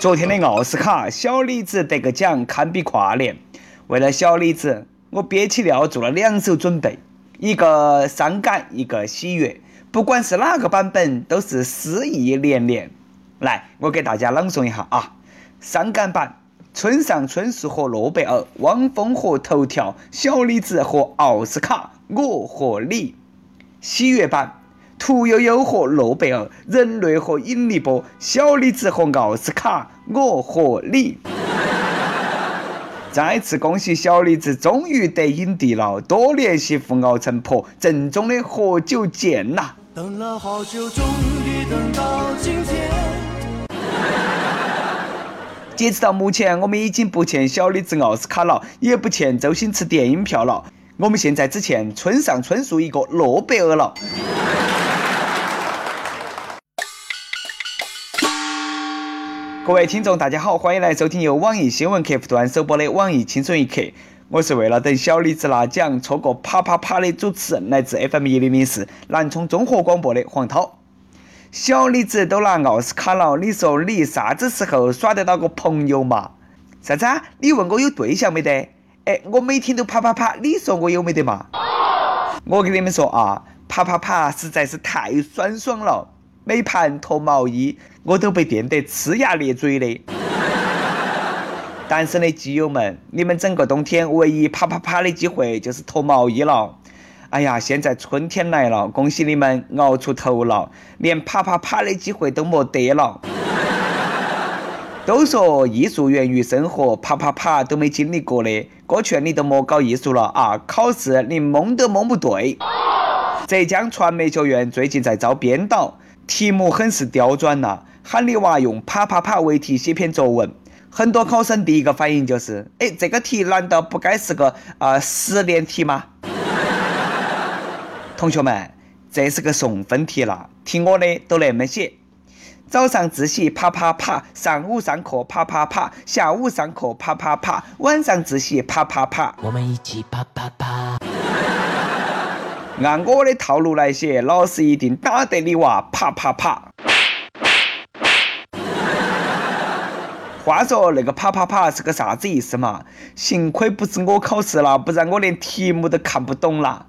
昨天的奥斯卡，小李子得个奖，堪比跨年。为了小李子，我憋起尿做了两手准备，一个伤感，一个喜悦。不管是哪个版本，都是诗意连连。来，我给大家朗诵一下啊。伤感版：村上春树和诺贝尔，汪峰和头条，小李子和奥斯卡，我和你。喜悦版。屠呦呦和诺贝尔，人类和引力波，小李子和奥斯卡，我和你。再次恭喜小李子终于得影帝了，多年媳妇熬成婆，正宗的喝酒见呐！等了好久，终于等到今天。截止到目前，我们已经不欠小李子奥斯卡了，也不欠周星驰电影票了，我们现在只欠村上春树一个诺贝尔了。各位听众，大家好，欢迎来收听由网易新闻客户端首播的《网易轻松一刻》。我是为了等小李子拿奖，错过啪啪啪的主持人，来自 FM 一零零四南充综合广播的黄涛。小李子都拿奥斯卡了，你说你啥子时候耍得到个朋友嘛？啥子？你问我有对象没得？哎，我每天都啪啪啪，你说我有没得嘛？我跟你们说啊，啪啪啪实在是太酸爽了。每盘脱毛衣，我都被电得呲牙咧嘴的。单身的基友们，你们整个冬天唯一啪啪啪的机会就是脱毛衣了。哎呀，现在春天来了，恭喜你们熬出头了，连啪啪啪的机会都没得了。都说艺术源于生活，啪啪啪都没经历过的，哥劝你都莫搞艺术了啊！考试你蒙都蒙不对。浙江传媒学院最近在招编导。题目很是刁钻呐，喊你娃用啪啪啪为题写篇作文。很多考生第一个反应就是：哎，这个题难道不该是个啊十连题吗？同学们，这是个送分题了，听我的都那么写。早上自习啪啪啪，上午上课啪啪啪，下午上课啪啪啪，晚上自习啪啪啪。我们一起啪啪啪。按我的套路来写，老师一定打得你娃啪啪啪。话说那个啪啪啪是个啥子意思嘛？幸亏不是我考试了，不然我连题目都看不懂了。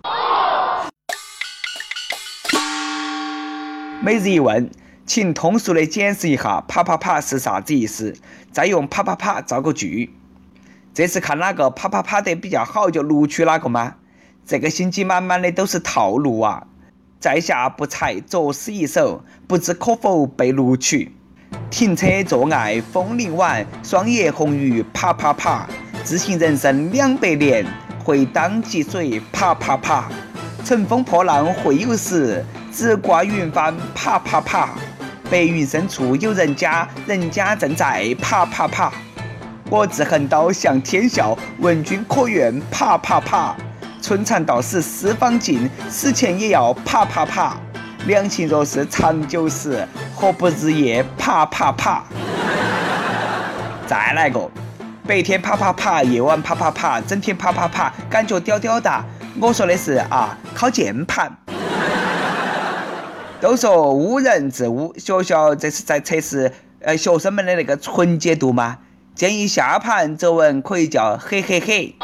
每日一问，请通俗的解释一下啪啪啪是啥子意思，再用啪啪啪造个句。这是看哪个啪啪啪得比较好就录取哪个吗？这个心机满满的都是套路啊！在下不才，作诗一首，不知可否被录取？停车坐爱枫林晚，霜叶红于啪啪啪。自信人生两百年，会当积水啪啪啪。乘风破浪会有时，直挂云帆啪啪啪。白云深处有人家，人家正在啪啪啪。我自横刀向天笑，问君可愿啪啪啪？春蚕到死丝方尽，死前也要啪啪啪。两情若是长久时，何不日夜啪啪啪？再来个，白天啪啪啪，夜晚啪啪啪，整天啪啪啪，感觉屌屌哒。我说的是啊，靠键盘。都说污人自污，学校这是在测试呃学生们的那个纯洁度吗？建议下盘作文可以叫嘿嘿嘿。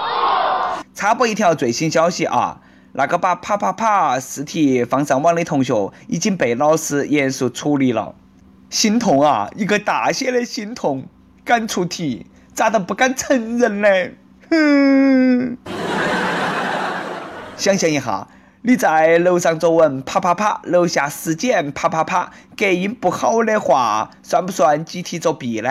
插播一条最新消息啊！那个把啪啪啪试题放上网的同学已经被老师严肃处理了，心痛啊！一个大写的心痛，敢出题，咋都不敢承认呢？哼！想象一下，你在楼上作文啪啪啪，楼下尸检啪啪啪，隔音不好的话，算不算集体作弊呢？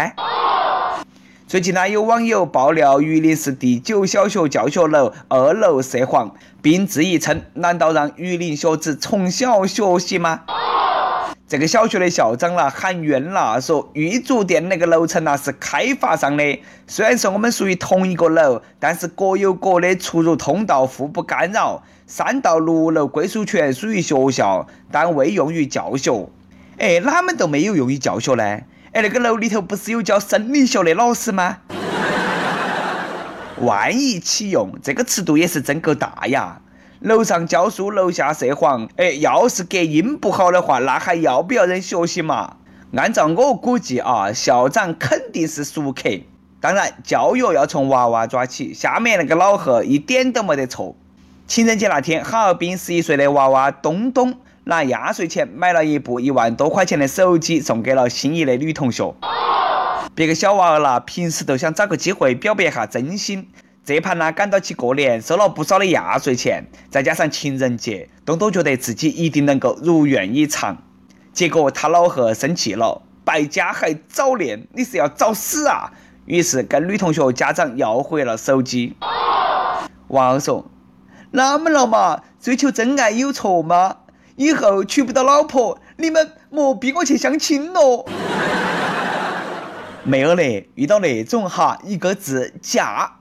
最近呢，有网友爆料榆林市第九小学教学楼二楼涉黄，并质疑称：难道让榆林学子从小学习吗？这个小学的校长呢喊冤了，说玉竹店那个楼层呢是开发商的，虽然说我们属于同一个楼，但是各有各的出入通道，互不干扰。三到六楼归属权属于学校，但未用于教学。哎，哪门都没有用于教学呢？哎，那个楼里头不是有教生理学的老师吗？万一启用，这个尺度也是真够大呀！楼上教书，楼下涉黄。哎，要是隔音不好的话，那还要不要人学习嘛？按照我估计啊，校长肯定是熟客。当然，教育要从娃娃抓起，下面那个老贺一点都没得错。情人节那天，哈尔滨十一岁的娃娃东东拿压岁钱买了一部一万多块钱的手机，送给了心仪的女同学。别个小娃儿啦，平时都想找个机会表白一下真心，这盘呢赶到起过年，收了不少的压岁钱，再加上情人节，东东觉得自己一定能够如愿以偿。结果他老贺生气了，败家还早恋，你是要找死啊！于是跟女同学家长要回了手机。娃儿说：“那么了嘛，追求真爱有错吗？以后娶不到老婆，你们莫逼我去相亲喽。”妹儿嘞，遇到那种哈，一个字嫁。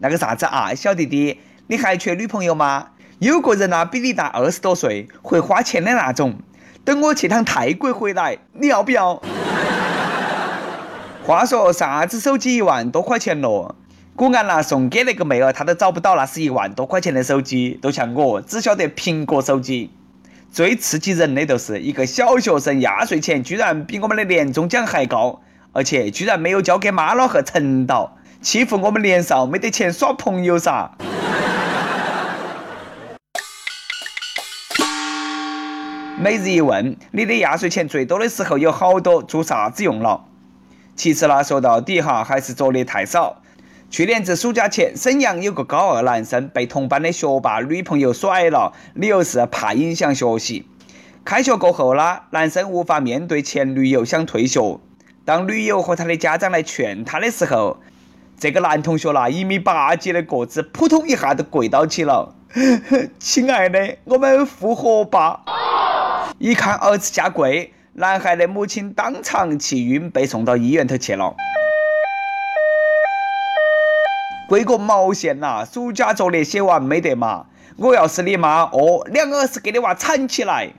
那个啥子啊，小弟弟，你还缺女朋友吗？有个人呐，比你大二十多岁，会花钱的那种。等我去趟泰国回来，你要不要？话说啥子手机一万多块钱咯？果然啦，送给那个妹儿，她都找不到那是一万多块钱的手机，都像我只晓得苹果手机。最刺激人的就是一个小学生压岁钱居然比我们的年终奖还高，而且居然没有交给妈老汉陈到，欺负我们年少没得钱耍朋友噻。每日一问：你的压岁钱最多的时候有好多，做啥子用了？其实呢，说到底哈，还是作业太少。去年子暑假前，沈阳有个高二男生被同班的学霸女朋友甩了，理由是怕影响学习。开学过后啦，男生无法面对前女友，想退学。当女友和他的家长来劝他的时候，这个男同学啦，一米八几的个子，扑通一下就跪倒起了。亲爱的，我们复合吧。一看儿子下跪，男孩的母亲当场气晕，被送到医院头去了。跪个毛线呐！暑假作业写完没得嘛？我要是你妈，哦，两个儿子给你娃铲起来！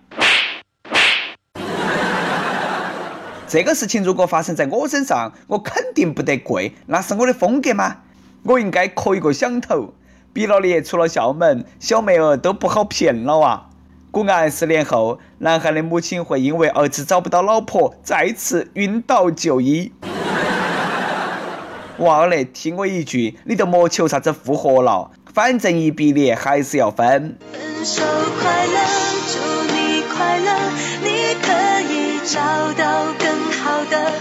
这个事情如果发生在我身上，我肯定不得跪，那是我的风格吗？我应该磕一个响头。毕了业出了校门，小妹儿都不好骗了啊！果然，十年后，男孩的母亲会因为儿子找不到老婆，再次晕倒就医。娃儿嘞，听我一句，你都莫求啥子复合了，反正一毕业还是要分。分手快乐，祝你快乐，你可以找到更好的。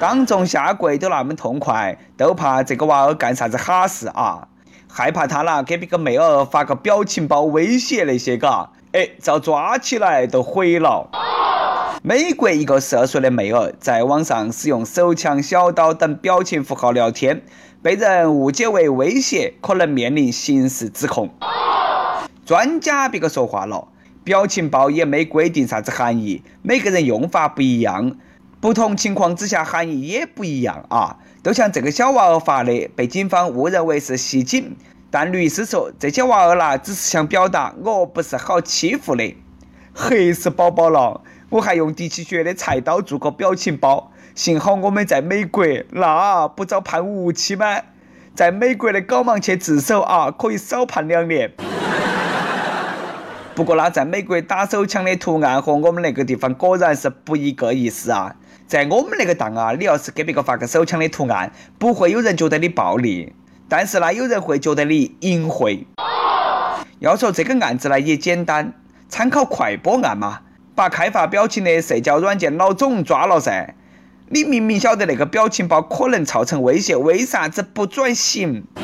当众下跪都那么痛快，都怕这个娃儿干啥子哈事啊？害怕他啦，给别个妹儿发个表情包威胁那些嘎，哎，遭抓起来都毁了。美国一个十二岁的妹儿在网上使用手枪、小刀等表情符号聊天，被人误解为威胁，可能面临刑事指控。专家别个说话了，表情包也没规定啥子含义，每个人用法不一样，不同情况之下含义也不一样啊。都像这个小娃儿发的，被警方误认为是袭警，但律师说这些娃儿啦，只是想表达我不是好欺负的。黑死宝宝了！我还用滴起血的菜刀做个表情包，幸好我们在美国，那不遭判无期吗？在美国的搞忙去自首啊，可以少判两年。不过那在美国打手枪的图案和我们那个地方果然是不一个意思啊。在我们那个档啊，你要是给别个发个手枪的图案，不会有人觉得你暴力，但是呢，有人会觉得你淫秽。要说这个案子呢，也简单，参考快播案嘛，把开发表情的社交软件老总抓了噻。你明明晓得那个表情包可能造成威胁，为啥子不转型？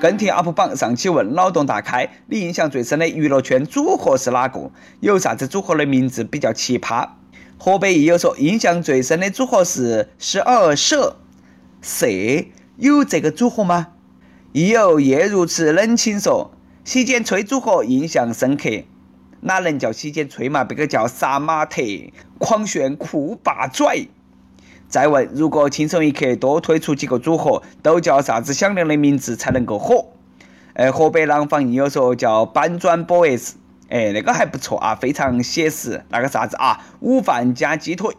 跟帖 UP 榜上期问脑洞大开，你印象最深的娱乐圈组合是哪个？有啥子组合的名字比较奇葩？河北益友说，印象最深的组合是十二社，社有这个组合吗？益友夜如此冷清说，洗剪吹组合印象深刻，哪能叫洗剪吹嘛？别个叫杀马特，狂炫酷霸拽。再问，如果轻松一刻多推出几个组合，都叫啥子响亮的名字才能够火？哎，河北廊坊友说叫搬砖 boys，哎，那个还不错啊，非常写实。那个啥子啊，午饭加鸡腿。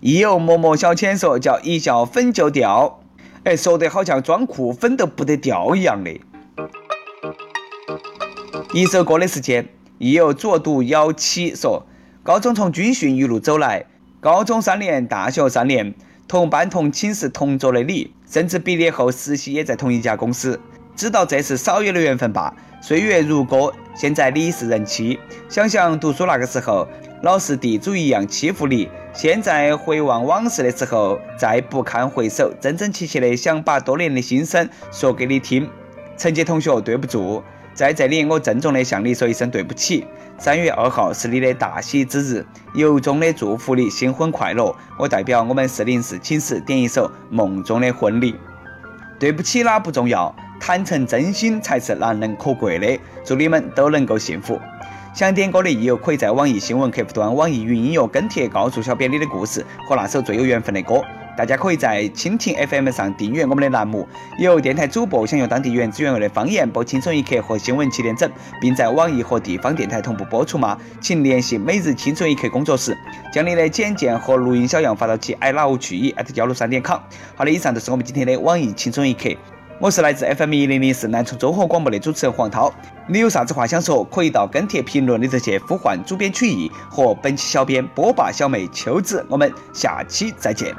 亦有默默小千说叫一笑粉就掉，哎，说得好像装酷粉都不得掉一样的。一首歌的时间，亦有左读幺七说，高中从军训一路走来，高中三年，大学三年，同班同寝室同桌的你，甚至毕业后实习也在同一家公司，知道这是少有的缘分吧？岁月如歌，现在你是人妻，想想读书那个时候，老是地主一样欺负你，现在回望往事的时候，再不堪回首，真真切切的想把多年的心声说给你听。陈杰同学，对不住。在这里，我郑重的向你说一声对不起。三月二号是你的大喜之日，由衷的祝福你新婚快乐。我代表我们四零四寝室点一首《梦中的婚礼》。对不起啦，不重要，坦诚真心才是难能可贵的。祝你们都能够幸福。想点歌的益友可以在网易新闻客户端、网易云音乐跟帖告诉小编你的故事和那首最有缘分的歌。大家可以在蜻蜓 FM 上订阅我们的栏目。有电台主播想用当地原汁原味的方言播《轻松一刻》和新闻七点整，并在网易和地方电台同步播出吗？请联系每日轻松一刻工作室，将你的简介和录音小样发到其 i love 去意幺六三点 com。好的，以上就是我们今天的网易轻松一刻。我是来自 FM 一零零四南充综合广播的主持人黄涛。你有啥子话想说，可以到跟帖评论里头去呼唤主编曲艺和本期小编波霸小妹秋子。我们下期再见。